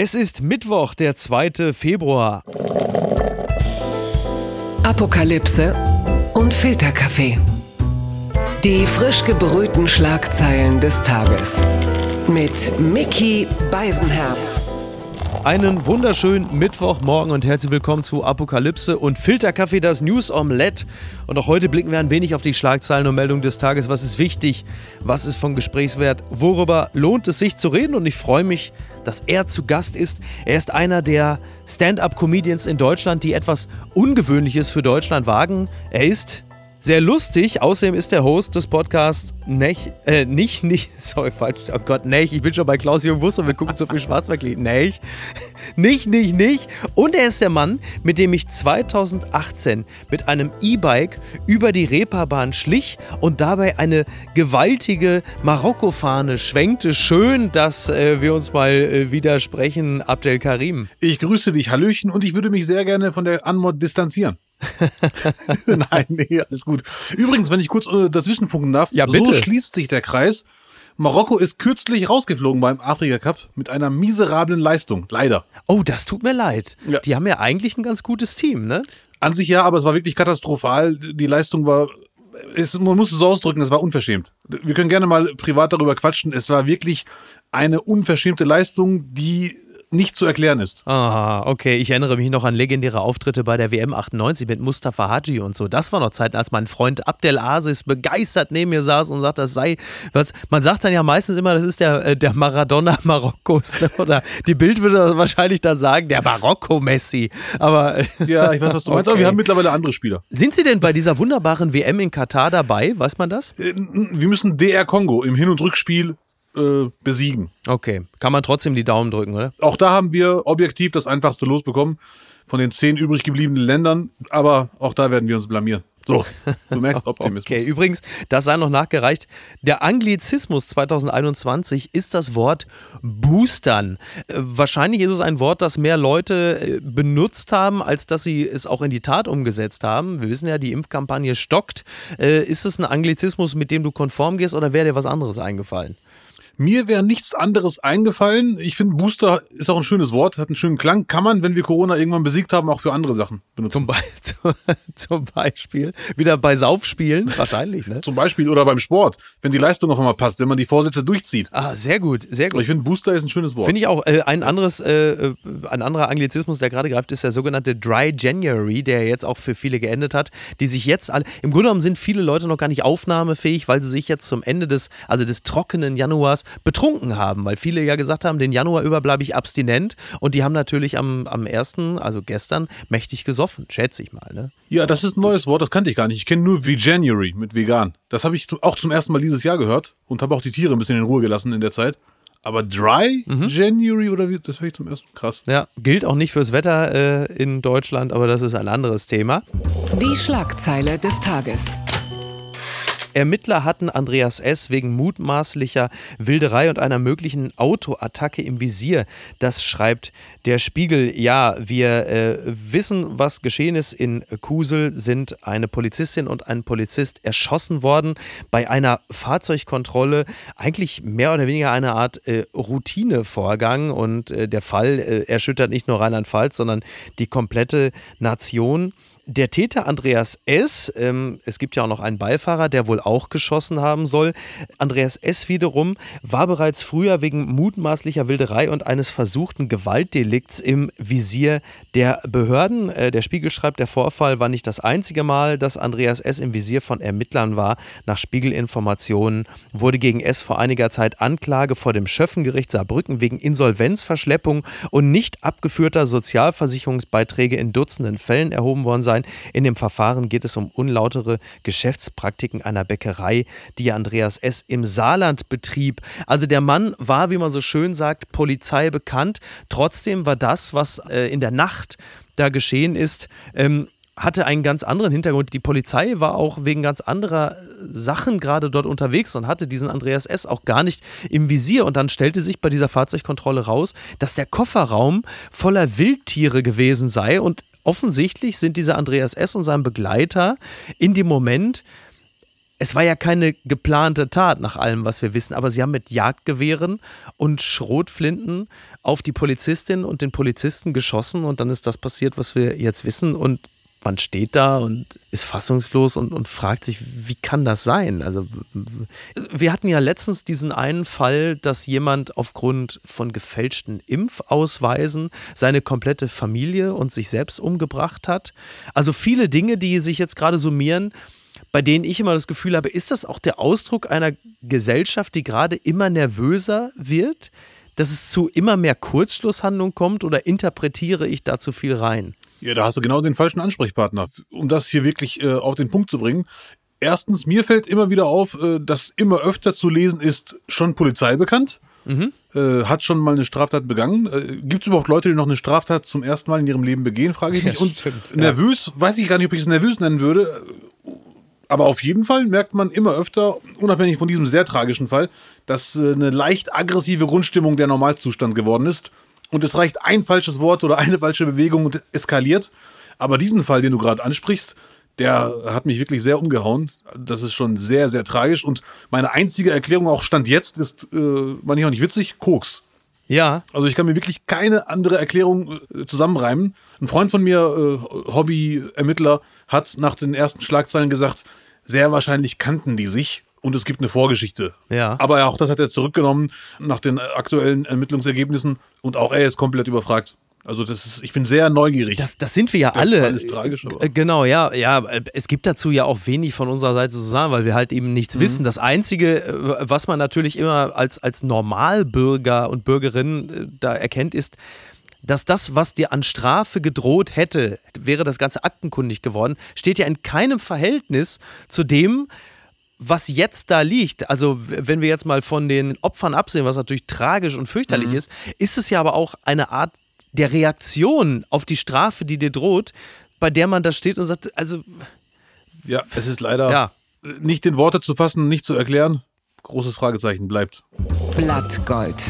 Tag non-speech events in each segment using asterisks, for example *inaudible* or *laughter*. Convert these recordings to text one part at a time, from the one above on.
Es ist Mittwoch, der 2. Februar. Apokalypse und Filterkaffee. Die frisch gebrühten Schlagzeilen des Tages. Mit Mickey Beisenherz. Einen wunderschönen Mittwochmorgen und herzlich willkommen zu Apokalypse und Filterkaffee, das News Omelette. Und auch heute blicken wir ein wenig auf die Schlagzeilen und Meldungen des Tages. Was ist wichtig? Was ist von Gesprächswert? Worüber lohnt es sich zu reden? Und ich freue mich, dass er zu Gast ist. Er ist einer der Stand-up-Comedians in Deutschland, die etwas Ungewöhnliches für Deutschland wagen. Er ist sehr lustig. Außerdem ist der Host des Podcasts Nech, äh, nicht, nicht, *laughs* sorry, falsch, oh Gott, Nech, ich bin schon bei Klaus Wuss und wir gucken zu viel Schwarzwaldlied. Nech, *laughs* nicht, nicht, nicht. Und er ist der Mann, mit dem ich 2018 mit einem E-Bike über die Reeperbahn schlich und dabei eine gewaltige Marokko-Fahne schwenkte. Schön, dass äh, wir uns mal äh, widersprechen, Abdel Karim. Ich grüße dich, Hallöchen, und ich würde mich sehr gerne von der Anmod distanzieren. *laughs* Nein, nee, alles gut. Übrigens, wenn ich kurz äh, dazwischen funken darf, Ja, bitte. so schließt sich der Kreis. Marokko ist kürzlich rausgeflogen beim Afrika Cup mit einer miserablen Leistung. Leider. Oh, das tut mir leid. Ja. Die haben ja eigentlich ein ganz gutes Team, ne? An sich ja, aber es war wirklich katastrophal. Die Leistung war, es, man muss es so ausdrücken, es war unverschämt. Wir können gerne mal privat darüber quatschen. Es war wirklich eine unverschämte Leistung, die nicht zu erklären ist. Ah, okay. Ich erinnere mich noch an legendäre Auftritte bei der WM 98 mit Mustafa Haji und so. Das war noch Zeiten, als mein Freund Abdel Aziz begeistert neben mir saß und sagt, das sei was. Man sagt dann ja meistens immer, das ist der, äh, der Maradona Marokkos. ne? Oder die Bild würde wahrscheinlich dann sagen, der Marokko-Messi. Aber äh, Ja, ich weiß, was du meinst, aber Okay. wir haben mittlerweile andere Spieler. sind Sie denn bei dieser wunderbaren WM in Katar dabei? Weiß man das? Äh, Wir müssen DR Kongo im Hin- und Rückspiel äh, besiegen. Okay. Kann man trotzdem die Daumen drücken, oder? Auch da haben wir objektiv das einfachste losbekommen von den zehn übrig gebliebenen Ländern, aber auch da werden wir uns blamieren. So, du *laughs* merkst Optimismus. Okay, übrigens, das sei noch nachgereicht. Der Anglizismus 2021 ist das Wort Boostern. Äh, wahrscheinlich ist es ein Wort, das mehr Leute äh, benutzt haben, als dass sie es auch in die Tat umgesetzt haben. Wir wissen ja, die Impfkampagne stockt. Äh, Ist es ein Anglizismus, mit dem du konform gehst oder wäre dir was anderes eingefallen? Mir wäre nichts anderes eingefallen. Ich finde, Booster ist auch ein schönes Wort, hat einen schönen Klang. Kann man, wenn wir Corona irgendwann besiegt haben, auch für andere Sachen benutzen. Zum, Be *laughs* zum, Beispiel wieder bei Saufspielen? Wahrscheinlich, ne? Zum Beispiel oder beim Sport, wenn die Leistung auf einmal passt, wenn man die Vorsätze durchzieht. Ah, sehr gut, sehr gut. Ich finde, Booster ist ein schönes Wort. Finde ich auch. Äh, ein anderes, äh, äh, ein anderer Anglizismus, der gerade greift, ist der sogenannte Dry January, der jetzt auch für viele geendet hat, die sich jetzt alle. Im Grunde genommen sind viele Leute noch gar nicht aufnahmefähig, weil sie sich jetzt zum Ende des, also des trockenen Januars betrunken haben, weil viele ja gesagt haben, den Januar über bleibe ich abstinent und die haben natürlich am, am ersten, also gestern, mächtig gesoffen, schätze ich mal. Ne? Ja, das ist ein neues Wort, das kannte ich gar nicht. Ich kenne nur Veganuary mit vegan. Das habe ich auch zum ersten Mal dieses Jahr gehört und habe auch die Tiere ein bisschen in Ruhe gelassen in der Zeit. Aber Dry January oder wie, das höre ich zum ersten Mal. Krass. Ja, gilt auch nicht fürs Wetter äh, in Deutschland, aber das ist ein anderes Thema. Die Schlagzeile des Tages. Ermittler hatten Andreas S. wegen mutmaßlicher Wilderei und einer möglichen Autoattacke im Visier. Das schreibt der Spiegel. Ja, wir äh, wissen, was geschehen ist. In Kusel sind eine Polizistin und ein Polizist erschossen worden bei einer Fahrzeugkontrolle. Eigentlich mehr oder weniger eine Art äh, Routinevorgang und äh, der Fall äh, erschüttert nicht nur Rheinland-Pfalz, sondern die komplette Nation. Der Täter Andreas S., ähm, es gibt ja auch noch einen Beifahrer, der wohl auch geschossen haben soll. Andreas S. wiederum war bereits früher wegen mutmaßlicher Wilderei und eines versuchten Gewaltdelikts im Visier der Behörden. Äh, der Spiegel schreibt, der Vorfall war nicht das einzige Mal, dass Andreas S. im Visier von Ermittlern war. Nach Spiegelinformationen wurde gegen S. vor einiger Zeit Anklage vor dem Schöffengericht Saarbrücken wegen Insolvenzverschleppung und nicht abgeführter Sozialversicherungsbeiträge in Dutzenden Fällen erhoben worden sein. In dem Verfahren geht es um unlautere Geschäftspraktiken einer Bäckerei, die Andreas S. im Saarland betrieb. Also der Mann war, wie man so schön sagt, Polizei bekannt. Trotzdem war das, was äh, in der Nacht da geschehen ist, ähm, hatte einen ganz anderen Hintergrund. Die Polizei war auch wegen ganz anderer Sachen gerade dort unterwegs und hatte diesen Andreas S. auch gar nicht im Visier. Und dann stellte sich bei dieser Fahrzeugkontrolle raus, dass der Kofferraum voller Wildtiere gewesen sei. Und offensichtlich sind dieser Andreas S. und sein Begleiter in dem Moment es war ja keine geplante Tat nach allem, was wir wissen, aber sie haben mit Jagdgewehren und Schrotflinten auf die Polizistin und den Polizisten geschossen und dann ist das passiert, was wir jetzt wissen und man steht da und ist fassungslos und, und fragt sich, wie kann das sein? Also wir hatten ja letztens diesen einen Fall, dass jemand aufgrund von gefälschten Impfausweisen seine komplette Familie und sich selbst umgebracht hat. Also viele Dinge, die sich jetzt gerade summieren, bei denen ich immer das Gefühl habe, ist das auch der Ausdruck einer Gesellschaft, die gerade immer nervöser wird? Dass es zu immer mehr Kurzschlusshandlungen kommt oder interpretiere ich da zu viel rein? Ja, da hast du genau den falschen Ansprechpartner, um das hier wirklich äh, auf den Punkt zu bringen. Erstens, mir fällt immer wieder auf, äh, dass immer öfter zu lesen ist, schon Polizei bekannt. Mhm. Äh, hat schon mal eine Straftat begangen. Äh, Gibt es überhaupt Leute, die noch eine Straftat zum ersten Mal in ihrem Leben begehen, frage ich *laughs* mich. Ja, Und stimmt. nervös, ja. weiß ich gar nicht, ob ich es nervös nennen würde. Aber auf jeden Fall merkt man immer öfter, unabhängig von diesem sehr tragischen Fall, dass äh, eine leicht aggressive Grundstimmung der Normalzustand geworden ist und es reicht ein falsches Wort oder eine falsche Bewegung und eskaliert. Aber diesen Fall, den du gerade ansprichst, der hat mich wirklich sehr umgehauen. Das ist schon sehr, sehr tragisch. Und meine einzige Erklärung, auch Stand jetzt, ist, äh, meine ich auch nicht witzig, Koks. Ja. Also ich kann mir wirklich keine andere Erklärung äh, zusammenreimen. Ein Freund von mir, äh, Hobby-Ermittler, hat nach den ersten Schlagzeilen gesagt, sehr wahrscheinlich kannten die sich und es gibt eine Vorgeschichte. Ja. Aber auch das hat er zurückgenommen nach den aktuellen Ermittlungsergebnissen und auch er ist komplett überfragt. Also das ist, ich bin sehr neugierig. Das, das sind wir ja Der alle. Fall ist tragisch, aber. Äh, Genau, ja, ja. Es gibt dazu ja auch wenig von unserer Seite zu sagen, weil wir halt eben nichts Mhm. wissen. Das Einzige, äh, was man natürlich immer als, als Normalbürger und Bürgerin äh, da erkennt, ist, dass das, was dir an Strafe gedroht hätte, wäre das Ganze aktenkundig geworden, steht ja in keinem Verhältnis zu dem, was jetzt da liegt, also wenn wir jetzt mal von den Opfern absehen, was natürlich tragisch und fürchterlich ist, ist es ja aber auch eine Art der Reaktion auf die Strafe, die dir droht, bei der man da steht und sagt, also Ja, es ist leider ja, nicht in Worte zu fassen, nicht zu erklären. Großes Fragezeichen bleibt. Blattgold.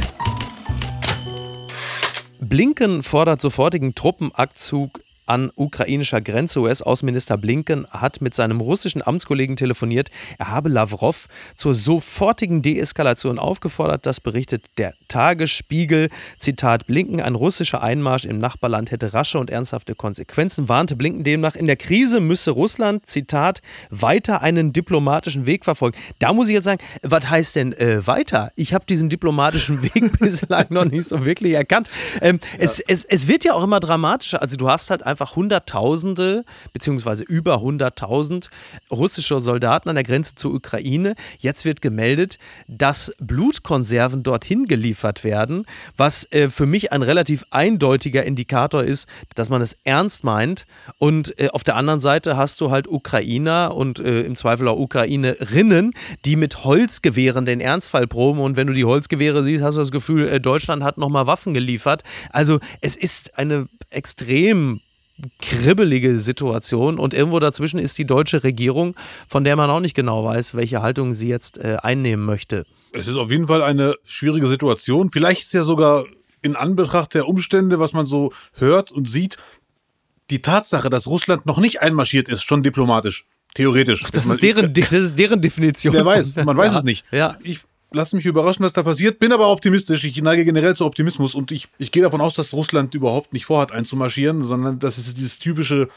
Blinken fordert sofortigen Truppenabzug an ukrainischer Grenze. US-Außenminister Blinken hat mit seinem russischen Amtskollegen telefoniert. Er habe Lavrov zur sofortigen Deeskalation aufgefordert. Das berichtet der Tagesspiegel. Zitat Blinken, ein russischer Einmarsch im Nachbarland hätte rasche und ernsthafte Konsequenzen, warnte Blinken demnach. In der Krise müsse Russland, Zitat, weiter einen diplomatischen Weg verfolgen. Da muss ich jetzt sagen, was heißt denn äh, weiter? Ich habe diesen diplomatischen *laughs* Weg bislang noch nicht so wirklich erkannt. Ähm, es, es, es wird ja auch immer dramatischer. Also du hast halt einfach Hunderttausende, beziehungsweise über 100.000 russische Soldaten an der Grenze zur Ukraine. Jetzt wird gemeldet, dass Blutkonserven dorthin geliefert werden, was äh, für mich ein relativ eindeutiger Indikator ist, dass man es ernst meint. Und äh, auf der anderen Seite hast du halt Ukrainer und äh, im Zweifel auch Ukrainerinnen, die mit Holzgewehren den Ernstfall proben. Und wenn du die Holzgewehre siehst, hast du das Gefühl, äh, Deutschland hat nochmal Waffen geliefert. Also es ist eine extrem kribbelige Situation und irgendwo dazwischen ist die deutsche Regierung, von der man auch nicht genau weiß, welche Haltung sie jetzt äh, einnehmen möchte. Es ist auf jeden Fall eine schwierige Situation. Vielleicht ist ja sogar in Anbetracht der Umstände, was man so hört und sieht, die Tatsache, dass Russland noch nicht einmarschiert ist, schon diplomatisch. Theoretisch. Das ist deren, das ist deren Definition. Wer weiß, man weiß ja, es nicht. Ja. Ich lasse mich überraschen, was da passiert, bin aber optimistisch. Ich neige generell zu Optimismus und ich, ich gehe davon aus, dass Russland überhaupt nicht vorhat einzumarschieren, sondern das ist dieses typische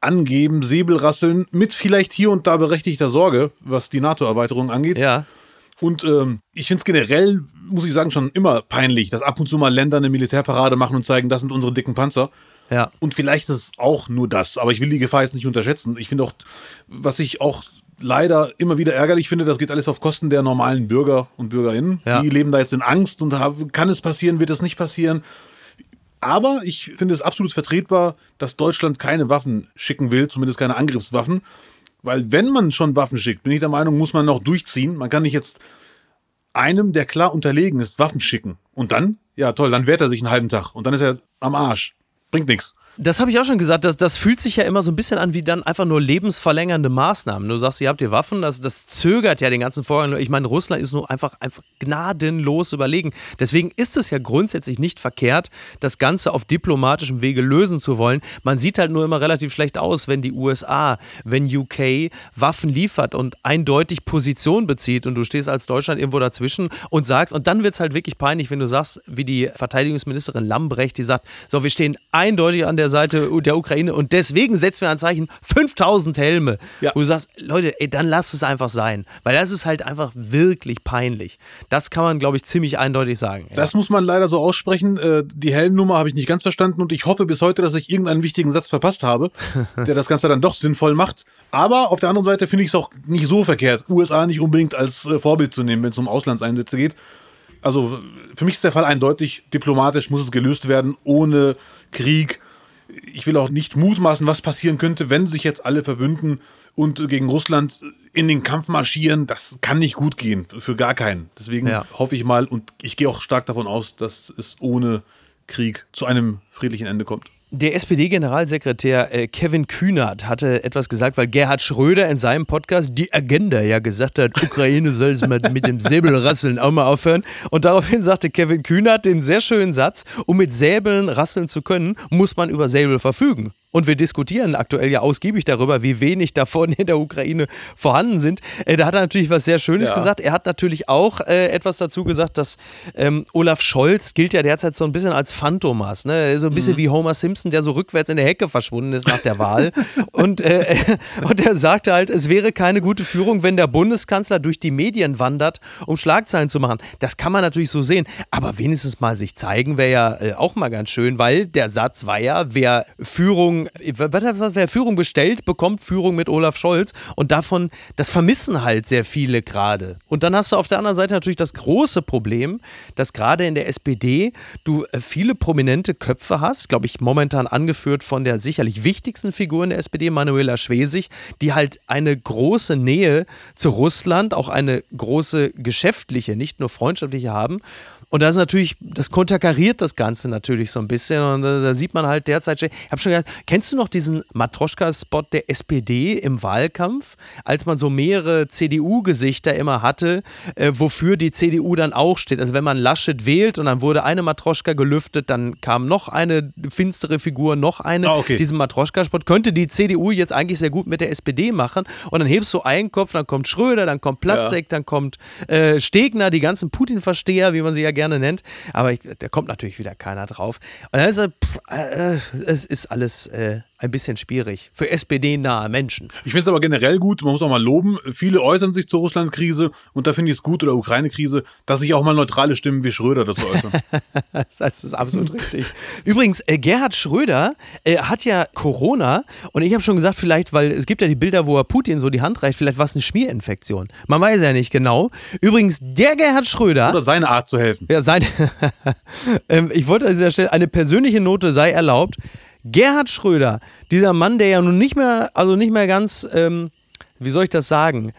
Angeben, Säbelrasseln mit vielleicht hier und da berechtigter Sorge, was die NATO-Erweiterung angeht. Ja. Und ähm, ich finde es generell, muss ich sagen, schon immer peinlich, dass ab und zu mal Länder eine Militärparade machen und zeigen, das sind unsere dicken Panzer. Ja. Und vielleicht ist es auch nur das, aber ich will die Gefahr jetzt nicht unterschätzen. Ich finde auch, was ich auch leider immer wieder ärgerlich finde, das geht alles auf Kosten der normalen Bürger und Bürgerinnen. Ja. Die leben da jetzt in Angst und haben, kann es passieren, wird es nicht passieren. Aber ich finde es absolut vertretbar, dass Deutschland keine Waffen schicken will, zumindest keine Angriffswaffen. Weil wenn man schon Waffen schickt, bin ich der Meinung, muss man noch durchziehen. Man kann nicht jetzt einem, der klar unterlegen ist, Waffen schicken. Und dann, ja toll, dann wehrt er sich einen halben Tag und dann ist er am Arsch. Bringt nichts. Das habe ich auch schon gesagt. Das, das fühlt sich ja immer so ein bisschen an wie dann einfach nur lebensverlängernde Maßnahmen. Du sagst, ihr habt ihr Waffen, das, das zögert ja den ganzen Vorgang. Ich meine, Russland ist nur einfach, einfach gnadenlos überlegen. Deswegen ist es ja grundsätzlich nicht verkehrt, das Ganze auf diplomatischem Wege lösen zu wollen. Man sieht halt nur immer relativ schlecht aus, wenn die USA, wenn UK Waffen liefert und eindeutig Position bezieht und du stehst als Deutschland irgendwo dazwischen und sagst, und dann wird es halt wirklich peinlich, wenn du sagst, wie die Verteidigungsministerin Lambrecht, die sagt, so, wir stehen eindeutig an der Seite der Ukraine und deswegen setzen wir ein Zeichen 5000 Helme. Ja. Wo du sagst, Leute, ey, dann lass es einfach sein, weil das ist halt einfach wirklich peinlich. Das kann man, glaube ich, ziemlich eindeutig sagen. Ja. Das muss man leider so aussprechen. Äh, die Helmnummer habe ich nicht ganz verstanden und ich hoffe bis heute, dass ich irgendeinen wichtigen Satz verpasst habe, *laughs* der das Ganze dann doch sinnvoll macht. Aber auf der anderen Seite finde ich es auch nicht so verkehrt, USA nicht unbedingt als äh, Vorbild zu nehmen, wenn es um Auslandseinsätze geht. Also für mich ist der Fall eindeutig, diplomatisch muss es gelöst werden, ohne Krieg. Ich will auch nicht mutmaßen, was passieren könnte, wenn sich jetzt alle verbünden und gegen Russland in den Kampf marschieren. Das kann nicht gut gehen, für gar keinen. Deswegen ja. hoffe ich mal und ich gehe auch stark davon aus, dass es ohne Krieg zu einem friedlichen Ende kommt. Der SPD-Generalsekretär äh, Kevin Kühnert hatte etwas gesagt, weil Gerhard Schröder in seinem Podcast die Agenda ja gesagt hat, Ukraine soll es mal mit dem Säbelrasseln auch mal aufhören. Und daraufhin sagte Kevin Kühnert den sehr schönen Satz, um mit Säbeln rasseln zu können, muss man über Säbel verfügen. Und wir diskutieren aktuell ja ausgiebig darüber, wie wenig davon in der Ukraine vorhanden sind. Äh, da hat er natürlich was sehr Schönes ja. gesagt. Er hat natürlich auch äh, etwas dazu gesagt, dass ähm, Olaf Scholz gilt ja derzeit so ein bisschen als Phantomas. Ne? So ein bisschen mhm. wie Homer Simpson, der so rückwärts in der Hecke verschwunden ist nach der Wahl. *laughs* und, äh, *laughs* und er sagte halt, es wäre keine gute Führung, wenn der Bundeskanzler durch die Medien wandert, um Schlagzeilen zu machen. Das kann man natürlich so sehen. Aber wenigstens mal sich zeigen wäre ja äh, auch mal ganz schön, weil der Satz war ja, wer Führung Führung, wer Führung bestellt, bekommt Führung mit Olaf Scholz. Und davon, das vermissen halt sehr viele gerade. Und dann hast du auf der anderen Seite natürlich das große Problem, dass gerade in der SPD du äh, viele prominente Köpfe hast, glaube ich, momentan angeführt von der sicherlich wichtigsten Figur in der SPD, Manuela Schwesig, die halt eine große Nähe zu Russland, auch eine große geschäftliche, nicht nur freundschaftliche haben. Und das ist natürlich, das konterkariert das Ganze natürlich so ein bisschen. Und da, da sieht man halt derzeit, ich habe schon gesagt, kennst du noch diesen Matroschka-Spot der SPD im Wahlkampf, als man so mehrere CDU-Gesichter immer hatte, äh, wofür die CDU dann auch steht? Also wenn man Laschet wählt und dann wurde eine Matroschka gelüftet, dann kam noch eine finstere Figur, noch eine. Ah, okay. Diesen Matroschka-Spot könnte die CDU jetzt eigentlich sehr gut mit der SPD machen. Und dann hebst du einen Kopf, dann kommt Schröder, dann kommt Platzek, ja. dann kommt äh, Stegner, die ganzen Putin-Versteher, wie man sie ja gerne nennt. Aber ich, da kommt natürlich wieder keiner drauf. Und dann ist er, pff, äh, es ist alles äh, ein bisschen schwierig für SPD-nahe Menschen. Ich finde es aber generell gut, man muss auch mal loben, viele äußern sich zur Russland-Krise und da finde ich es gut, oder Ukraine-Krise, dass sich auch mal neutrale Stimmen wie Schröder dazu äußern. *laughs* das ist absolut richtig. Übrigens, äh, Gerhard Schröder äh, hat ja Corona und ich habe schon gesagt, vielleicht, weil es gibt ja die Bilder, wo er Putin so die Hand reicht, vielleicht war es eine Schmierinfektion. Man weiß ja nicht genau. Übrigens, der Gerhard Schröder. Oder seine Art zu helfen. Ja, seine. *laughs* ähm, ich wollte an dieser Stelle, eine persönliche Note sei erlaubt. Gerhard Schröder, dieser Mann, der ja nun nicht mehr, also nicht mehr ganz, ähm, wie soll ich das sagen,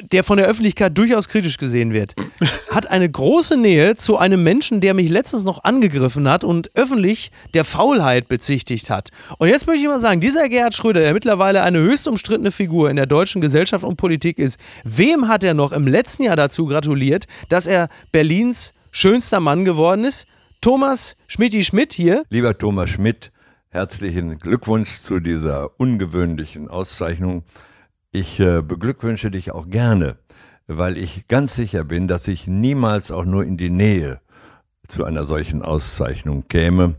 der von der Öffentlichkeit durchaus kritisch gesehen wird, *laughs* hat eine große Nähe zu einem Menschen, der mich letztens noch angegriffen hat und öffentlich der Faulheit bezichtigt hat. Und jetzt möchte ich mal sagen, dieser Gerhard Schröder, der mittlerweile eine höchst umstrittene Figur in der deutschen Gesellschaft und Politik ist, wem hat er noch im letzten Jahr dazu gratuliert, dass er Berlins schönster Mann geworden ist? Thomas Schmidti Schmidt hier. Lieber Thomas Schmidt, herzlichen Glückwunsch zu dieser ungewöhnlichen Auszeichnung. Ich äh, beglückwünsche dich auch gerne, weil ich ganz sicher bin, dass ich niemals auch nur in die Nähe zu einer solchen Auszeichnung käme.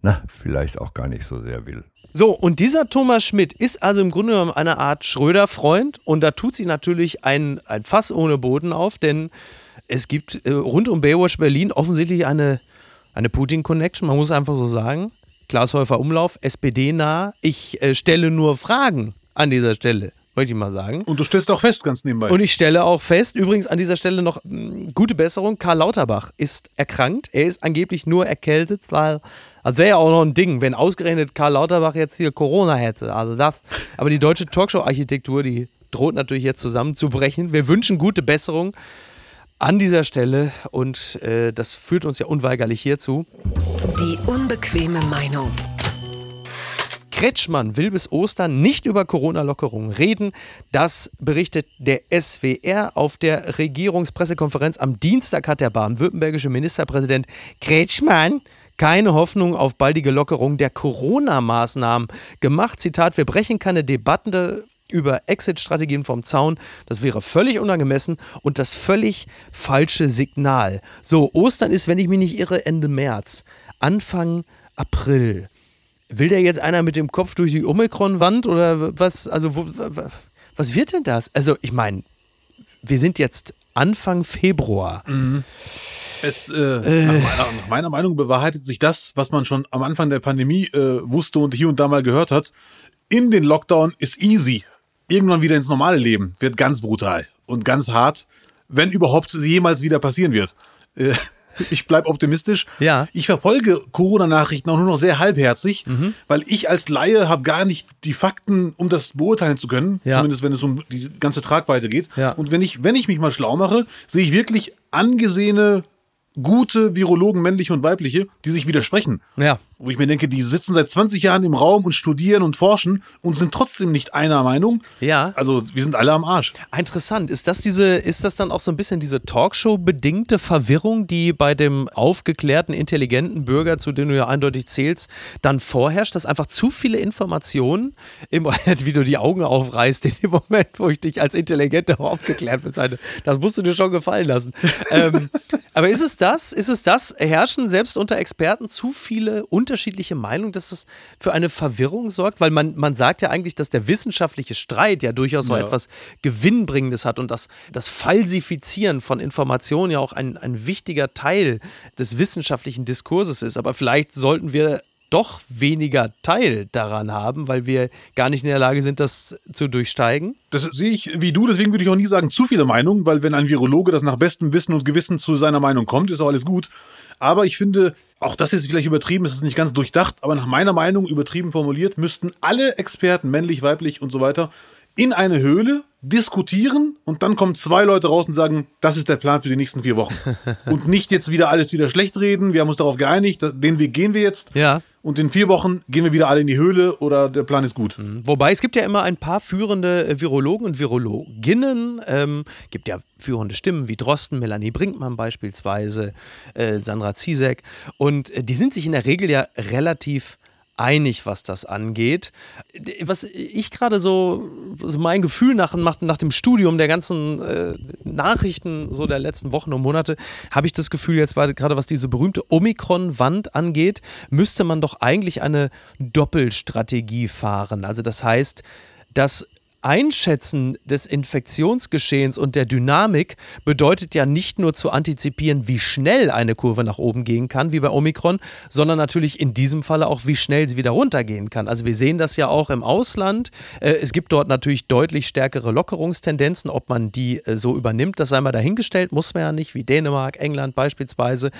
Na, vielleicht auch gar nicht so sehr will. So, und dieser Thomas Schmidt ist also im Grunde genommen eine Art Schröder-Freund und da tut sich natürlich ein, ein Fass ohne Boden auf, denn es gibt äh, rund um Baywatch Berlin offensichtlich eine eine Putin-Connection, man muss einfach so sagen. Glashäufer Umlauf, SPD-nah. Ich äh, stelle nur Fragen an dieser Stelle, möchte ich mal sagen. Und du stellst auch fest, ganz nebenbei. Und ich stelle auch fest, übrigens an dieser Stelle noch mh, hm, gute Besserung. Karl Lauterbach ist erkrankt. Er ist angeblich nur erkältet, weil. Also wäre ja auch noch ein Ding, wenn ausgerechnet Karl Lauterbach jetzt hier Corona hätte. Also das. Aber die deutsche Talkshow-Architektur, die droht natürlich jetzt zusammenzubrechen. Wir wünschen gute Besserung. An dieser Stelle, und äh, das führt uns ja unweigerlich hierzu, Die unbequeme Meinung. Kretschmann will bis Ostern nicht über Corona-Lockerungen reden. Das berichtet der SWR. Auf der Regierungspressekonferenz am Dienstag hat der baden-württembergische Ministerpräsident Kretschmann keine Hoffnung auf baldige Lockerung der Corona-Maßnahmen gemacht. Zitat, wir brechen keine Debatte über Exit-Strategien vom Zaun. Das wäre völlig unangemessen und das völlig falsche Signal. So, Ostern ist, wenn ich mich nicht irre, Ende März. Anfang April. Will der jetzt einer mit dem Kopf durch die Omikron-Wand oder was? Also, wo, was wird denn das? Also, ich meine, wir sind jetzt Anfang Februar. Es, äh, Nach, meiner, nach meiner Meinung bewahrheitet sich das, was man schon am Anfang der Pandemie äh, wusste und hier und da mal gehört hat. In den Lockdown ist easy. Irgendwann wieder ins normale Leben wird ganz brutal und ganz hart, wenn überhaupt jemals wieder passieren wird. Äh, *laughs* ich bleibe optimistisch. Ja. Ich verfolge Corona-Nachrichten auch nur noch sehr halbherzig, weil ich als Laie habe gar nicht die Fakten, um das beurteilen zu können. Ja. Zumindest wenn es um die ganze Tragweite geht. Ja. Und wenn ich, wenn ich mich mal schlau mache, sehe ich wirklich angesehene, gute Virologen, männliche und weibliche, die sich widersprechen. Ja. Wo ich mir denke, die sitzen seit 20 Jahren im Raum und studieren und forschen und sind trotzdem nicht einer Meinung. Ja. Also wir sind alle am Arsch. Interessant. Ist das diese, ist das dann auch so ein bisschen diese Talkshow-bedingte Verwirrung, die bei dem aufgeklärten, intelligenten Bürger, zu dem du ja eindeutig zählst, dann vorherrscht, dass einfach zu viele Informationen, im, *laughs* wie du die Augen aufreißt in dem Moment, wo ich dich als intelligenter *laughs* aufgeklärt bezeichne. Das musst du dir schon gefallen lassen. ähm, *laughs* aber ist es das? Ist es das? Herrschen selbst unter Experten zu viele unterschiedliche Meinungen, dass es für eine Verwirrung sorgt? Weil man, man sagt ja eigentlich, dass der wissenschaftliche Streit ja durchaus so Ja. etwas Gewinnbringendes hat und dass das Falsifizieren von Informationen ja auch ein, ein wichtiger Teil des wissenschaftlichen Diskurses ist. Aber vielleicht sollten wir doch weniger Teil daran haben, weil wir gar nicht in der Lage sind, das zu durchsteigen. Das sehe ich wie du, deswegen würde ich auch nie sagen zu viele Meinungen, weil wenn ein Virologe das nach bestem Wissen und Gewissen zu seiner Meinung kommt, ist auch alles gut. Aber ich finde, auch das ist vielleicht übertrieben, es ist nicht ganz durchdacht, aber nach meiner Meinung, übertrieben formuliert, müssten alle Experten, männlich, weiblich und so weiter, in eine Höhle diskutieren und dann kommen zwei Leute raus und sagen, das ist der Plan für die nächsten vier Wochen. *laughs* und nicht jetzt wieder alles wieder schlecht reden, wir haben uns darauf geeinigt, den Weg gehen wir jetzt. Ja. Und in vier Wochen gehen wir wieder alle in die Höhle oder der Plan ist gut. Wobei es gibt ja immer ein paar führende äh, Virologen und Virologinnen. Ähm, gibt ja führende Stimmen wie Drosten, Melanie Brinkmann beispielsweise, äh, Sandra Ziesek. Und äh, die sind sich in der Regel ja relativ einig, was das angeht. Was ich gerade so, so mein Gefühl nach, nach, nach dem Studium der ganzen äh, Nachrichten so der letzten Wochen und Monate, habe ich das Gefühl, jetzt gerade was diese berühmte Omikron-Wand angeht, müsste man doch eigentlich eine Doppelstrategie fahren. Also das heißt, das Einschätzen des Infektionsgeschehens und der Dynamik bedeutet ja nicht nur zu antizipieren, wie schnell eine Kurve nach oben gehen kann, wie bei Omikron, sondern natürlich in diesem Falle auch, wie schnell sie wieder runtergehen kann. Also wir sehen das ja auch im Ausland. Äh, Es gibt dort natürlich deutlich stärkere Lockerungstendenzen. Ob man die äh, so übernimmt, das sei mal dahingestellt, muss man ja nicht, wie Dänemark, England beispielsweise.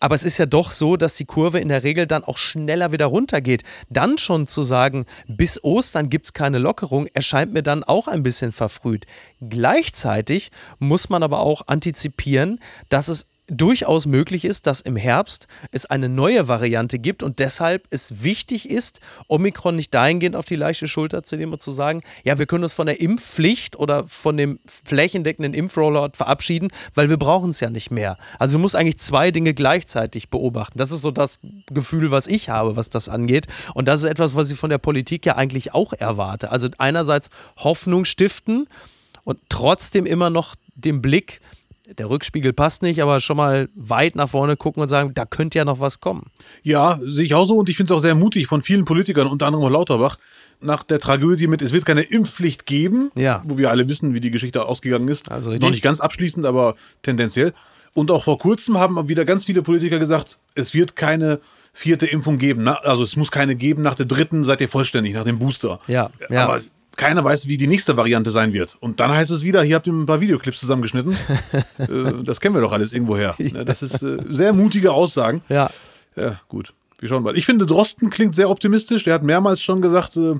Aber es ist ja doch so, dass die Kurve in der Regel dann auch schneller wieder runtergeht. Dann schon zu sagen, bis Ostern gibt es keine Lockerung, erscheint mir dann auch ein bisschen verfrüht. Gleichzeitig muss man aber auch antizipieren, dass es durchaus möglich ist, dass im Herbst es eine neue Variante gibt und deshalb es wichtig ist, Omikron nicht dahingehend auf die leichte Schulter zu nehmen und zu sagen, ja, wir können uns von der Impfpflicht oder von dem flächendeckenden Impfrollout verabschieden, weil wir brauchen es ja nicht mehr. Also du musst eigentlich zwei Dinge gleichzeitig beobachten. Das ist so das Gefühl, was ich habe, was das angeht. Und das ist etwas, was ich von der Politik ja eigentlich auch erwarte. Also einerseits Hoffnung stiften und trotzdem immer noch den Blick der Rückspiegel passt nicht, aber schon mal weit nach vorne gucken und sagen, da könnte ja noch was kommen. Ja, sehe ich auch so und ich finde es auch sehr mutig von vielen Politikern, unter anderem auch Lauterbach, nach der Tragödie mit, es wird keine Impfpflicht geben, Ja. wo wir alle wissen, wie die Geschichte ausgegangen ist. Also richtig. Noch nicht ganz abschließend, aber tendenziell. Und auch vor kurzem haben wieder ganz viele Politiker gesagt, es wird keine vierte Impfung geben. Also es muss keine geben, nach der dritten seid ihr vollständig, nach dem Booster. Ja, ja. Aber keiner weiß, wie die nächste Variante sein wird. Und dann heißt es wieder, hier habt ihr ein paar Videoclips zusammengeschnitten. *laughs* äh, das kennen wir doch alles irgendwoher. Ja. Das ist äh, sehr mutige Aussagen. Ja. Ja, gut. Wir schauen mal. Ich finde, Drosten klingt sehr optimistisch. Der hat mehrmals schon gesagt, äh,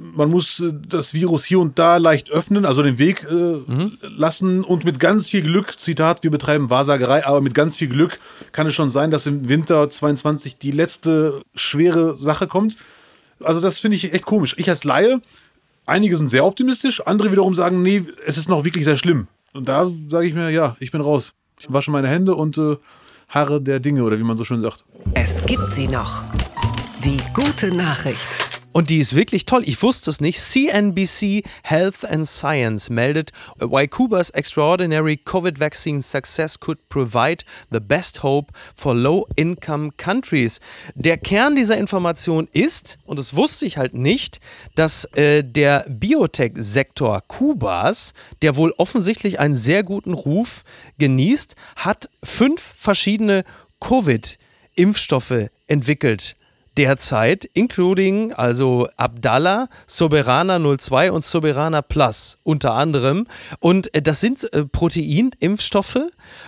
man muss das Virus hier und da leicht öffnen, also den Weg äh, mhm. lassen und mit ganz viel Glück, Zitat, wir betreiben Wahrsagerei, aber mit ganz viel Glück kann es schon sein, dass im Winter 22 die letzte schwere Sache kommt. Also das finde ich echt komisch. Ich als Laie, einige sind sehr optimistisch, andere wiederum sagen, nee, es ist noch wirklich sehr schlimm. Und da sage ich mir, ja, ich bin raus. Ich wasche meine Hände und äh, Haare der Dinge oder wie man so schön sagt. Es gibt sie noch. Die gute Nachricht. Und die ist wirklich toll. Ich wusste es nicht. CNBC Health and Science meldet, why Cuba's extraordinary COVID vaccine success could provide the best hope for low-income countries. Der Kern dieser Information ist, und das wusste ich halt nicht, dass äh, der Biotech-Sektor Kubas, der wohl offensichtlich einen sehr guten Ruf genießt, hat fünf verschiedene Covid-Impfstoffe entwickelt derzeit, including also Abdallah, Soberana 02 und Soberana Plus unter anderem. Und äh, das sind äh, Proteinimpfstoffe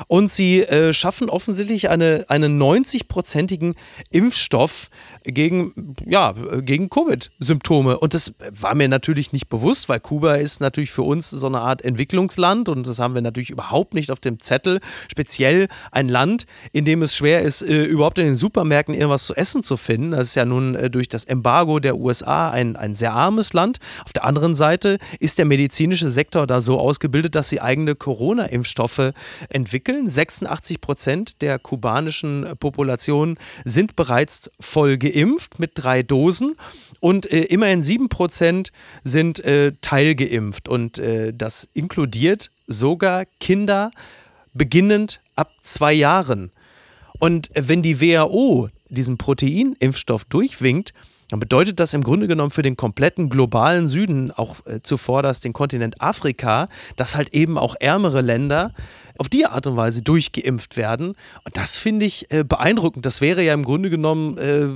und sie äh, schaffen offensichtlich eine, einen 90-prozentigen Impfstoff gegen, ja, gegen Covid-Symptome. Und das war mir natürlich nicht bewusst, weil Kuba ist natürlich für uns so eine Art Entwicklungsland und das haben wir natürlich überhaupt nicht auf dem Zettel. Speziell ein Land, in dem es schwer ist, äh, überhaupt in den Supermärkten irgendwas zu essen zu finden. Das ist ja nun äh, durch das Embargo der USA ein, ein sehr armes Land. Auf der anderen Seite ist der medizinische Sektor da so ausgebildet, dass sie eigene Corona-Impfstoffe entwickeln. 86 Prozent der kubanischen Population sind bereits voll geimpft mit drei Dosen und äh, immerhin 7 Prozent sind äh, teilgeimpft. Und äh, das inkludiert sogar Kinder beginnend ab zwei Jahren. Und wenn die WHO diesen Proteinimpfstoff durchwinkt, dann bedeutet das im Grunde genommen für den kompletten globalen Süden, auch äh, zuvorderst den Kontinent Afrika, dass halt eben auch ärmere Länder auf die Art und Weise durchgeimpft werden. Und das finde ich äh, beeindruckend. Das wäre ja im Grunde genommen äh,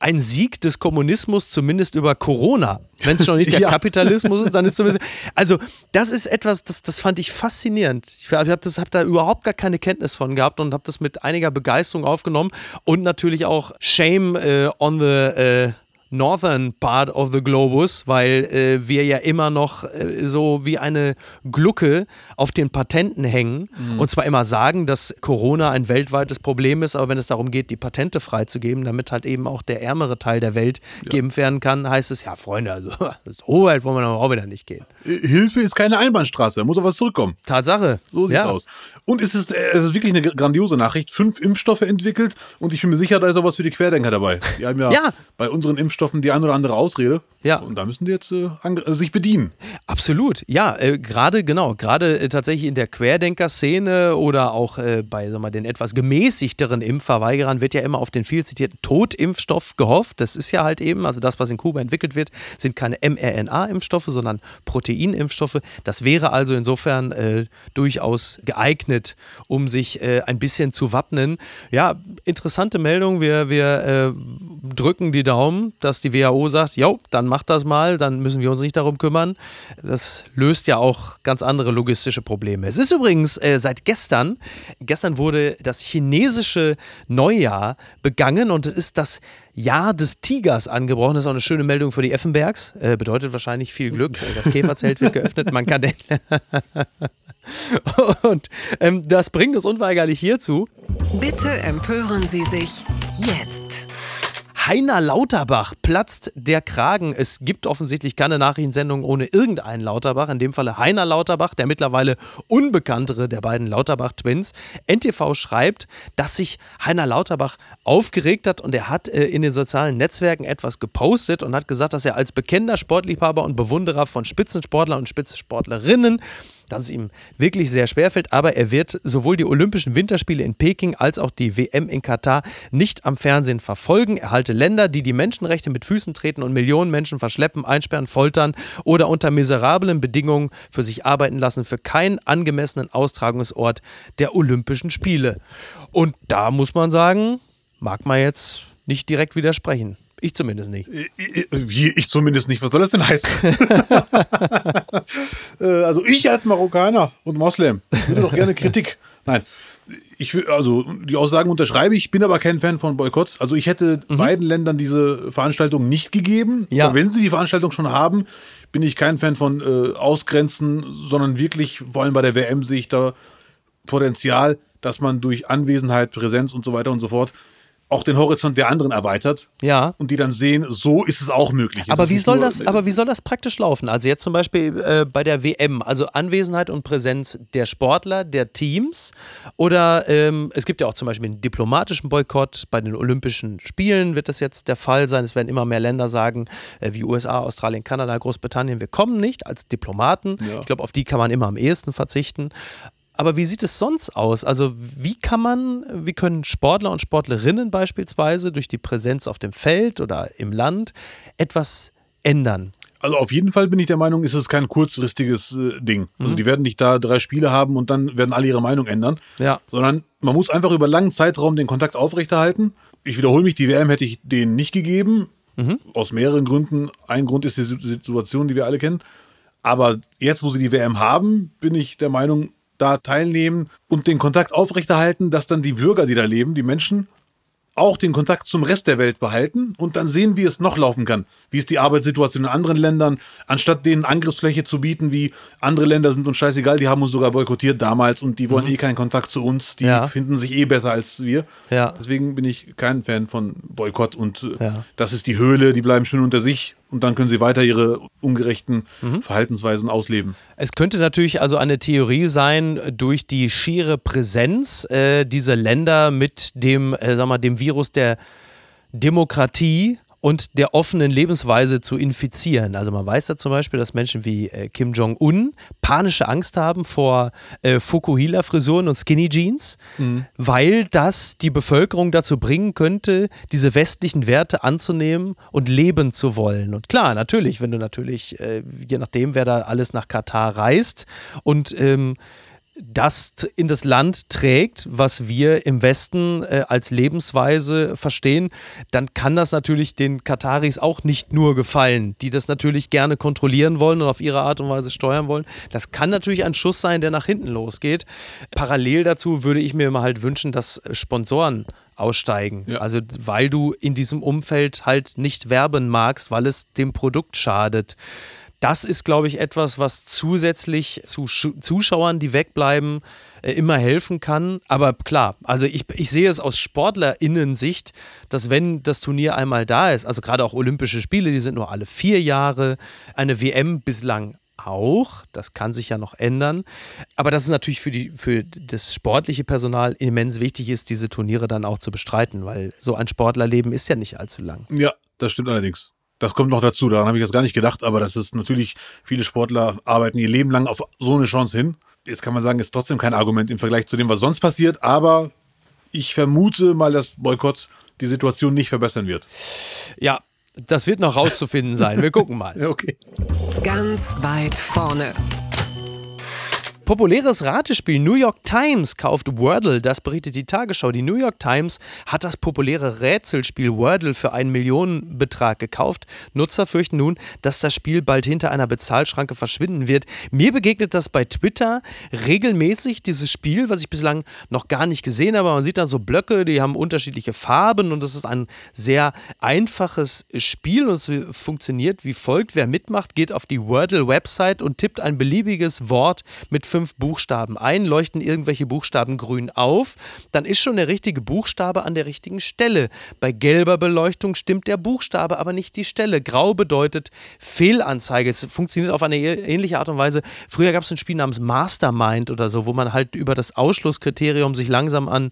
ein Sieg des Kommunismus, zumindest über Corona. Wenn es schon nicht der *laughs* ja. Kapitalismus ist, dann ist zumindest. Also, das ist etwas, das, das fand ich faszinierend. Ich habe hab da überhaupt gar keine Kenntnis von gehabt und habe das mit einiger Begeisterung aufgenommen und natürlich auch Shame äh, on the. Äh, Northern Part of the Globus, weil äh, wir ja immer noch äh, so wie eine Glucke auf den Patenten hängen mhm. und zwar immer sagen, dass Corona ein weltweites Problem ist, aber wenn es darum geht, die Patente freizugeben, damit halt eben auch der ärmere Teil der Welt ja. geimpft werden kann, heißt es, ja Freunde, also *laughs* so weit wollen wir aber auch wieder nicht gehen. Äh, Hilfe ist keine Einbahnstraße, da muss auch was zurückkommen. Tatsache. So sieht es ja. aus. Und es ist, es ist wirklich eine grandiose Nachricht. Fünf Impfstoffe entwickelt und ich bin mir sicher, da ist auch was für die Querdenker dabei. Die haben ja, ja. bei unseren Impfstoffen Impfstoffen die ein oder andere Ausrede. Ja. Und da müssen die jetzt äh, äh, sich bedienen. Absolut, ja, äh, gerade genau, gerade äh, tatsächlich in der Querdenker-Szene oder auch äh, bei sag mal, den etwas gemäßigteren Impfverweigerern wird ja immer auf den viel zitierten Totimpfstoff gehofft. Das ist ja halt eben, also das, was in Kuba entwickelt wird, sind keine mRNA-Impfstoffe, sondern Proteinimpfstoffe. Das wäre also insofern äh, durchaus geeignet, um sich ein bisschen zu wappnen. Ja, interessante Meldung. Wir, wir drücken die Daumen, dass die WHO sagt, jo, dann macht das mal, dann müssen wir uns nicht darum kümmern. Das löst ja auch ganz andere logistische Probleme. Es ist übrigens äh, seit gestern, gestern wurde das chinesische Neujahr begangen und es ist das Jahr des Tigers angebrochen. Das ist auch eine schöne Meldung für die Effenbergs. Äh, bedeutet wahrscheinlich viel Glück. Das Käferzelt wird geöffnet. Man kann den. *laughs* Und ähm, das bringt uns unweigerlich hierzu. Bitte empören Sie sich jetzt. Heiner Lauterbach platzt der Kragen. Es gibt offensichtlich keine Nachrichtensendung ohne irgendeinen Lauterbach. In dem Falle Heiner Lauterbach, der mittlerweile unbekanntere der beiden Lauterbach-Twins. NTV schreibt, dass sich Heiner Lauterbach aufgeregt hat und er hat äh, in den sozialen Netzwerken etwas gepostet und hat gesagt, dass er als bekennender Sportliebhaber und Bewunderer von Spitzensportlern und Spitzensportlerinnen dass es ihm wirklich sehr schwer fällt. Aber er wird sowohl die Olympischen Winterspiele in Peking als auch die WM in Katar nicht am Fernsehen verfolgen. Er halte Länder, die die Menschenrechte mit Füßen treten und Millionen Menschen verschleppen, einsperren, foltern oder unter miserablen Bedingungen für sich arbeiten lassen, für keinen angemessenen Austragungsort der Olympischen Spiele. Und da muss man sagen, mag man jetzt nicht direkt widersprechen. Ich zumindest nicht. Wie, ich zumindest nicht. Was soll das denn heißen? *laughs* Äh, also ich als Marokkaner und Moslem würde doch gerne Kritik. Nein. Ich, will- also die Aussagen unterschreibe ich, bin aber kein Fan von Boykott. Also ich hätte beiden Ländern diese Veranstaltung nicht gegeben. Ja. Aber wenn sie die Veranstaltung schon haben, bin ich kein Fan von äh, Ausgrenzen, sondern wirklich, vor allem bei der WM sehe ich da Potenzial, dass man durch Anwesenheit, Präsenz und so weiter und so fort auch den Horizont der anderen erweitert Ja. und die dann sehen, so ist es auch möglich. Es Aber wie soll das, aber wie soll das praktisch laufen? Also jetzt zum Beispiel äh, bei der WM, also Anwesenheit und Präsenz der Sportler, der Teams oder ähm, es gibt ja auch zum Beispiel einen diplomatischen Boykott bei den Olympischen Spielen wird das jetzt der Fall sein. Es werden immer mehr Länder sagen, äh, wie USA, Australien, Kanada, Großbritannien, wir kommen nicht als Diplomaten. Ja. Ich glaube, auf die kann man immer am ehesten verzichten. Aber wie sieht es sonst aus? Also wie kann man, wie können Sportler und Sportlerinnen beispielsweise durch die Präsenz auf dem Feld oder im Land etwas ändern? Also auf jeden Fall bin ich der Meinung, ist es kein kurzfristiges äh, Ding. Also die werden nicht da drei Spiele haben und dann werden alle ihre Meinung ändern. Ja. Sondern man muss einfach über langen Zeitraum den Kontakt aufrechterhalten. Ich wiederhole mich, die WM hätte ich denen nicht gegeben. Aus mehreren Gründen. Ein Grund ist die Situ- Situation, die wir alle kennen. Aber jetzt, wo sie die WM haben, bin ich der Meinung, da teilnehmen und den Kontakt aufrechterhalten, dass dann die Bürger, die da leben, die Menschen, auch den Kontakt zum Rest der Welt behalten und dann sehen, wie es noch laufen kann. Wie ist die Arbeitssituation in anderen Ländern, anstatt denen Angriffsfläche zu bieten, wie andere Länder sind uns scheißegal, die haben uns sogar boykottiert damals und die wollen eh keinen Kontakt zu uns, die Ja. finden sich eh besser als wir. Ja. Deswegen bin ich kein Fan von Boykott und äh, Ja. das ist die Höhle, die bleiben schön unter sich und dann können sie weiter ihre ungerechten Mhm. Verhaltensweisen ausleben. Es könnte natürlich also eine Theorie sein, durch die schiere Präsenz äh, dieser Länder mit dem, äh, sag mal, dem Virus der Demokratie und der offenen Lebensweise zu infizieren. Also man weiß ja zum Beispiel, dass Menschen wie äh, Kim Jong-un panische Angst haben vor äh, Fukuhila-Frisuren und Skinny Jeans, weil das die Bevölkerung dazu bringen könnte, diese westlichen Werte anzunehmen und leben zu wollen. Und klar, natürlich, wenn du natürlich, äh, je nachdem, wer da alles nach Katar reist und ähm, das in das Land trägt, was wir im Westen äh, als Lebensweise verstehen, dann kann das natürlich den Kataris auch nicht nur gefallen, die das natürlich gerne kontrollieren wollen und auf ihre Art und Weise steuern wollen. Das kann natürlich ein Schuss sein, der nach hinten losgeht. Parallel dazu würde ich mir mal halt wünschen, dass Sponsoren aussteigen. Ja. Also weil du in diesem Umfeld halt nicht werben magst, weil es dem Produkt schadet. Das ist, glaube ich, etwas, was zusätzlich zu Zuschauern, die wegbleiben, äh, immer helfen kann. Aber klar, also ich, ich sehe es aus SportlerInnen-Sicht, dass wenn das Turnier einmal da ist, also gerade auch Olympische Spiele, die sind nur alle vier Jahre, eine WM bislang auch, das kann sich ja noch ändern, aber dass es natürlich für, die, für das sportliche Personal immens wichtig ist, diese Turniere dann auch zu bestreiten, weil so ein Sportlerleben ist ja nicht allzu lang. Ja, das stimmt allerdings. Das kommt noch dazu, daran habe ich jetzt gar nicht gedacht, aber das ist natürlich, viele Sportler arbeiten ihr Leben lang auf so eine Chance hin. Jetzt kann man sagen, ist trotzdem kein Argument im Vergleich zu dem, was sonst passiert, aber ich vermute mal, dass Boykott die Situation nicht verbessern wird. Ja, das wird noch rauszufinden sein. Wir gucken mal. *laughs* Okay. Ganz weit vorne. Populäres Ratespiel New York Times kauft Wordle, das berichtet die Tagesschau. Die New York Times hat das populäre Rätselspiel Wordle für einen Millionenbetrag gekauft. Nutzer fürchten nun, dass das Spiel bald hinter einer Bezahlschranke verschwinden wird. Mir begegnet das bei Twitter regelmäßig, dieses Spiel, was ich bislang noch gar nicht gesehen habe. Man sieht da so Blöcke, die haben unterschiedliche Farben und es ist ein sehr einfaches Spiel und es funktioniert wie folgt. Wer mitmacht, geht auf die Wordle-Website und tippt ein beliebiges Wort mit fünf Buchstaben ein, leuchten irgendwelche Buchstaben grün auf, dann ist schon der richtige Buchstabe an der richtigen Stelle. Bei gelber Beleuchtung stimmt der Buchstabe, aber nicht die Stelle. Grau bedeutet Fehlanzeige. Es funktioniert auf eine ähnliche Art und Weise. Früher gab es ein Spiel namens Mastermind oder so, wo man halt über das Ausschlusskriterium sich langsam an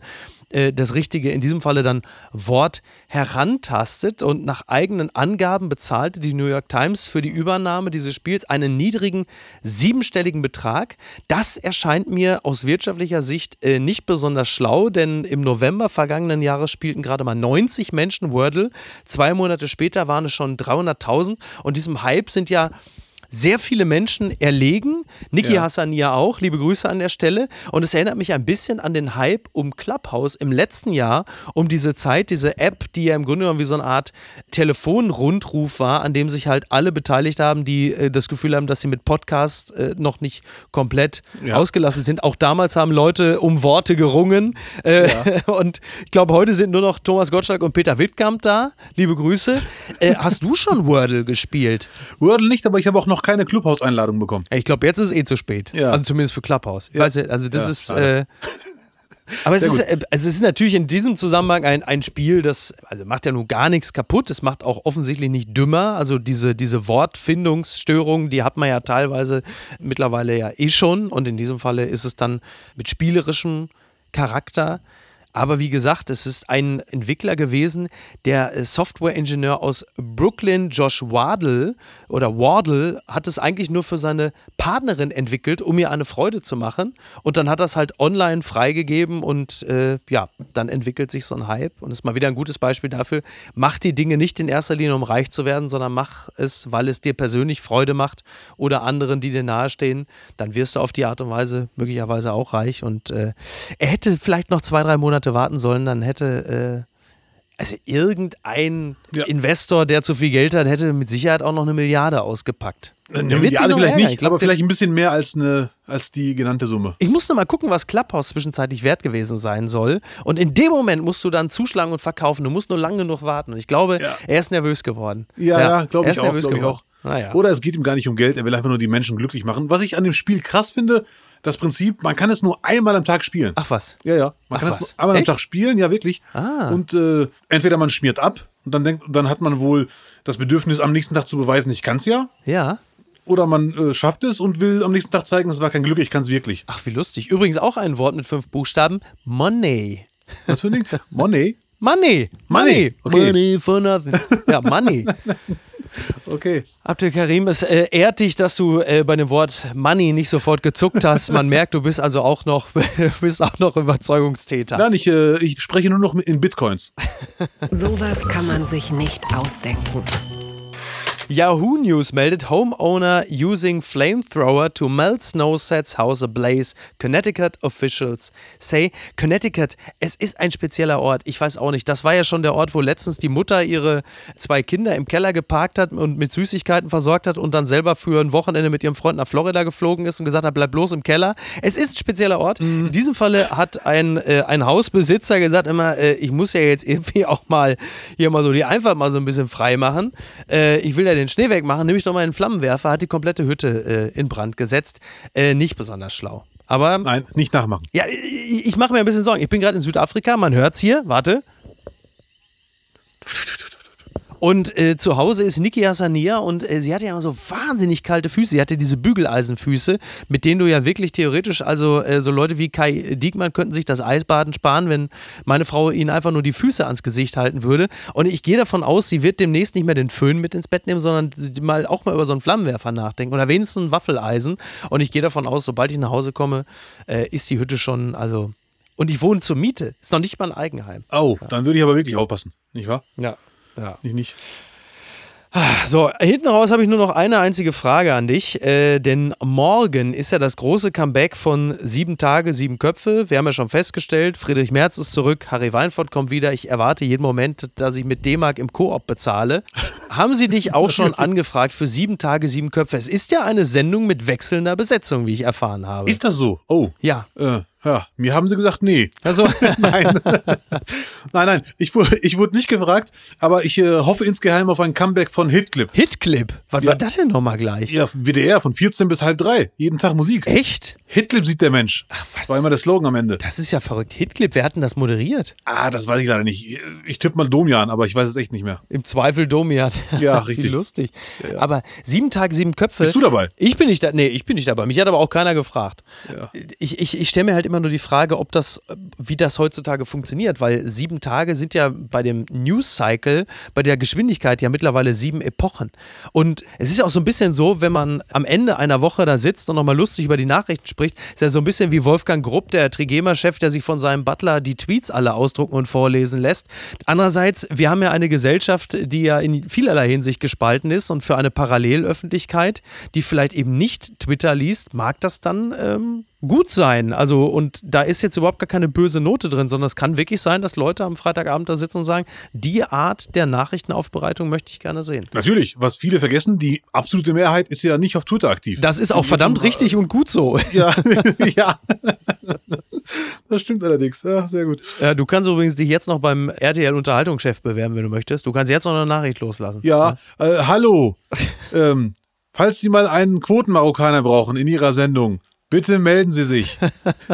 äh, das richtige, in diesem Falle dann Wort herantastet und nach eigenen Angaben bezahlte die New York Times für die Übernahme dieses Spiels einen niedrigen siebenstelligen Betrag. Das erscheint mir aus wirtschaftlicher Sicht äh, nicht besonders schlau, denn im November vergangenen Jahres spielten gerade mal 90 Menschen Wordle. Zwei Monate später waren es schon 300.000 und diesem Hype sind ja sehr viele Menschen erlegen. Niki Ja. Hassania auch, liebe Grüße an der Stelle. Und es erinnert mich ein bisschen an den Hype um Clubhouse im letzten Jahr, um diese Zeit, diese App, die ja im Grunde genommen wie so eine Art Telefonrundruf war, an dem sich halt alle beteiligt haben, die äh, das Gefühl haben, dass sie mit Podcast äh, noch nicht komplett Ja. ausgelassen sind. Auch damals haben Leute um Worte gerungen. Äh, *laughs* Und ich glaube, heute sind nur noch Thomas Gottschalk und Peter Wittkamp da. Liebe Grüße. Äh, hast du schon Wordle gespielt? Wordle nicht, aber ich habe auch noch keine Clubhouse-Einladung bekommen. Ich glaube, jetzt ist es eh zu spät. Ja. Also zumindest für Clubhouse. Ja. weiß nicht, also das Ja, ist. Äh, *laughs* aber es ist, äh, also es ist natürlich in diesem Zusammenhang ein, ein Spiel, das also macht ja nun gar nichts kaputt. Es macht auch offensichtlich nicht dümmer. Also diese, diese Wortfindungsstörungen, die hat man ja teilweise mittlerweile ja eh schon. Und in diesem Falle ist es dann mit spielerischem Charakter. Aber wie gesagt, es ist ein Entwickler gewesen, der äh, Software-Ingenieur aus Brooklyn, Josh Wardle oder Wardle, hat es eigentlich nur für seine Partnerin entwickelt, um ihr eine Freude zu machen. Und dann hat es halt online freigegeben und äh, ja, dann entwickelt sich so ein Hype. Und ist mal wieder ein gutes Beispiel dafür. Mach die Dinge nicht in erster Linie, um reich zu werden, sondern mach es, weil es dir persönlich Freude macht oder anderen, die dir nahestehen. Dann wirst du auf die Art und Weise möglicherweise auch reich. Und äh, er hätte vielleicht noch zwei, drei Monate warten sollen, dann hätte. Äh, also irgendein Ja. Investor, der zu viel Geld hat, hätte mit Sicherheit auch noch eine Milliarde ausgepackt. Eine Milliarde vielleicht ärgern. nicht, Ich glaub, aber vielleicht ein bisschen mehr als, eine, als die genannte Summe. Ich muss noch mal gucken, was Clubhouse zwischenzeitlich wert gewesen sein soll. Und in dem Moment musst du dann zuschlagen und verkaufen. Du musst nur lang genug warten. Und ich glaube, Ja. er ist nervös geworden. Ja, ja, glaube er ich auch. Glaub ich geworden. auch. Naja. Oder es geht ihm gar nicht um Geld, er will einfach nur die Menschen glücklich machen. Was ich an dem Spiel krass finde, das Prinzip, man kann es nur einmal am Tag spielen. Ach was. Ja, ja. Man Ach kann was. es einmal Echt? am Tag spielen, ja wirklich. Ah. Und äh, entweder man schmiert ab und dann denkt, dann hat man wohl das Bedürfnis, am nächsten Tag zu beweisen, ich kann es ja. Ja. Oder man äh, schafft es und will am nächsten Tag zeigen, es war kein Glück, ich kann es wirklich. Ach, wie lustig. Übrigens auch ein Wort mit fünf Buchstaben. Money. Was für ein Ding? Money? Money. Money. Okay. Money for nothing. Ja, Money. *laughs* Okay. Abdel Karim, es äh, ehrt dich, dass du äh, bei dem Wort Money nicht sofort gezuckt hast. Man merkt, du bist also auch noch, *laughs* bist auch noch Überzeugungstäter. Nein, ich, äh, ich spreche nur noch in Bitcoins. Sowas kann man sich nicht ausdenken. Yahoo News meldet Homeowner using flamethrower to melt snow sets house ablaze. Connecticut officials say Connecticut, es ist ein spezieller Ort. Ich weiß auch nicht. Das war ja schon der Ort, wo letztens die Mutter ihre zwei Kinder im Keller geparkt hat und mit Süßigkeiten versorgt hat und dann selber für ein Wochenende mit ihrem Freund nach Florida geflogen ist und gesagt hat, bleib bloß im Keller. Es ist ein spezieller Ort. In diesem Falle hat ein, äh, ein Hausbesitzer gesagt immer, äh, ich muss ja jetzt irgendwie auch mal hier mal so die Einfahrt mal so ein bisschen frei machen. Äh, ich will ja den Schnee wegmachen, nehme ich doch mal einen Flammenwerfer, hat die komplette Hütte äh, in Brand gesetzt. Äh, nicht besonders schlau. Aber Nein, nicht nachmachen. ja, ich, ich mache mir ein bisschen Sorgen. Ich bin gerade in Südafrika, man hört's hier. Warte. Und äh, zu Hause ist Niki Hassania und äh, sie hatte ja immer so wahnsinnig kalte Füße. Sie hatte diese Bügeleisenfüße, mit denen du ja wirklich theoretisch, also äh, so Leute wie Kai Diekmann könnten sich das Eisbaden sparen, wenn meine Frau ihnen einfach nur die Füße ans Gesicht halten würde. Und ich gehe davon aus, sie wird demnächst nicht mehr den Föhn mit ins Bett nehmen, sondern mal auch mal über so einen Flammenwerfer nachdenken oder wenigstens ein Waffeleisen. Und ich gehe davon aus, sobald ich nach Hause komme, äh, ist die Hütte schon, also. Und ich wohne zur Miete. Ist noch nicht mal ein Eigenheim. Oh, dann würde ich aber wirklich aufpassen. Nicht wahr? Ja. Ja. Nicht, nicht. So, hinten raus habe ich nur noch eine einzige Frage an dich. Äh, denn morgen ist ja das große Comeback von Sieben Tage, Sieben Köpfe. Wir haben ja schon festgestellt, Friedrich Merz ist zurück, Harry Weinfurt kommt wieder. Ich erwarte jeden Moment, dass ich mit D-Mark im Koop bezahle. haben Sie dich auch schon *laughs* angefragt für Sieben Tage, Sieben Köpfe? Es ist ja eine Sendung mit wechselnder Besetzung, wie ich erfahren habe. Ist das so? Oh. ja. Äh, ja, mir haben sie gesagt, nee. Also, *laughs* Nein. nein, nein, ich, wurde- ich wurde nicht gefragt, aber ich äh, hoffe insgeheim auf ein Comeback von Hitclip. Hitclip. Was Ja. war das denn nochmal gleich? Ja, WDR von 14 bis halb drei. Jeden Tag Musik. Echt? Hitclip sieht der Mensch. Ach, was? War immer der Slogan am Ende. Das ist ja verrückt. Hitclip, wer hat denn das moderiert? Ah, das weiß ich leider nicht. Ich tippe mal Domian, aber ich weiß es echt nicht mehr. Im Zweifel Domian. Ja, *laughs* Wie richtig. lustig. Aber sieben Tage, sieben Köpfe. Bist du dabei? Ich bin nicht da. Nee, ich bin nicht dabei. Mich hat aber auch keiner gefragt. Ja. Ich, ich, ich stelle mir halt immer immer nur die Frage, ob das, wie das heutzutage funktioniert, weil sieben Tage sind ja bei dem News Cycle, bei der Geschwindigkeit ja mittlerweile sieben Epochen. Und es ist ja auch so ein bisschen so, wenn man am Ende einer Woche da sitzt und nochmal lustig über die Nachrichten spricht, ist ja so ein bisschen wie Wolfgang Grupp, der Trigema-Chef, der sich von seinem Butler die Tweets alle ausdrucken und vorlesen lässt. Andererseits, wir haben ja eine Gesellschaft, die ja in vielerlei Hinsicht gespalten ist und für eine Parallelöffentlichkeit, die vielleicht eben nicht Twitter liest, mag das dann ähm, gut sein. Also, und da ist jetzt überhaupt gar keine böse Note drin, sondern es kann wirklich sein, dass Leute am Freitagabend da sitzen und sagen, die Art der Nachrichtenaufbereitung möchte ich gerne sehen. Natürlich, was viele vergessen, die absolute Mehrheit ist ja nicht auf Twitter aktiv. Das ist auch verdammt richtig und gut so. Ja, *laughs* ja. Das stimmt allerdings. Ja, sehr gut. Ja, du kannst übrigens dich jetzt noch beim RTL-Unterhaltungschef bewerben, wenn du möchtest. Du kannst jetzt noch eine Nachricht loslassen. Ja, äh, hallo. ähm, falls Sie mal einen Quotenmarokkaner brauchen in Ihrer Sendung, Bitte melden Sie sich.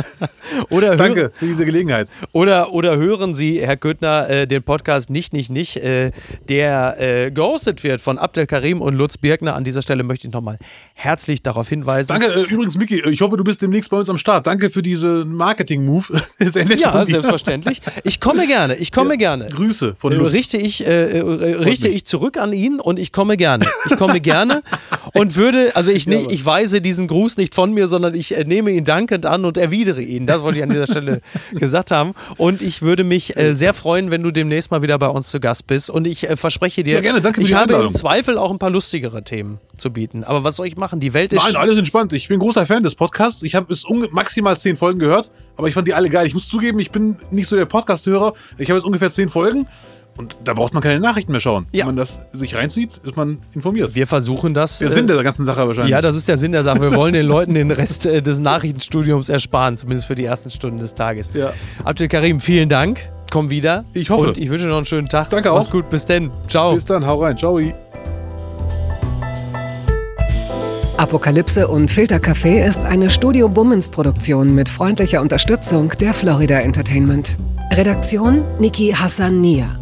*laughs* oder Danke für diese Gelegenheit. Oder, oder hören Sie, Herr Köttner, äh, den Podcast Nicht, Nicht, Nicht, äh, der äh, gehostet wird von Abdel Karim und Lutz Birkner. An dieser Stelle möchte ich nochmal herzlich darauf hinweisen. Danke, äh, übrigens, Miki, ich hoffe, du bist demnächst bei uns am Start. Danke für diese Marketing-Move. *laughs* ja, selbstverständlich. Ich komme gerne, ich komme ja, gerne. Grüße von äh, Lutz. Richte ich, äh, richte ich zurück an ihn und ich komme gerne. Ich komme gerne *laughs* und würde, also ich, *laughs* nicht, ich weise diesen Gruß nicht von mir, sondern ich ich nehme ihn dankend an und erwidere ihn. Das wollte ich an dieser Stelle *laughs* gesagt haben. Und ich würde mich äh, sehr freuen, wenn du demnächst mal wieder bei uns zu Gast bist. Und ich äh, verspreche dir, ja, gerne, danke ich habe im Zweifel auch ein paar lustigere Themen zu bieten. Aber was soll ich machen? Die Welt ist. Nein, alles entspannt. Ich bin großer Fan des Podcasts. Ich habe bis maximal zehn Folgen gehört, aber ich fand die alle geil. Ich muss zugeben, ich bin nicht so der Podcast-Hörer. Ich habe jetzt ungefähr zehn Folgen. Und da braucht man keine Nachrichten mehr schauen. Ja. Wenn man das sich reinzieht, ist man informiert. Wir versuchen das. Der Sinn der ganzen Sache wahrscheinlich. Ja, das ist der Sinn der Sache. Wir wollen den Leuten den Rest äh, des Nachrichtenstudiums ersparen, zumindest für die ersten Stunden des Tages. Ja. Abdel Karim, vielen Dank. Komm wieder. Ich hoffe. Und ich wünsche noch einen schönen Tag. Danke auch. Mach's gut. Bis denn. Ciao. Bis dann. Hau rein. Ciao. Apokalypse und Filtercafé ist eine Studio Bummens Produktion mit freundlicher Unterstützung der Florida Entertainment. Redaktion Niki Hassania.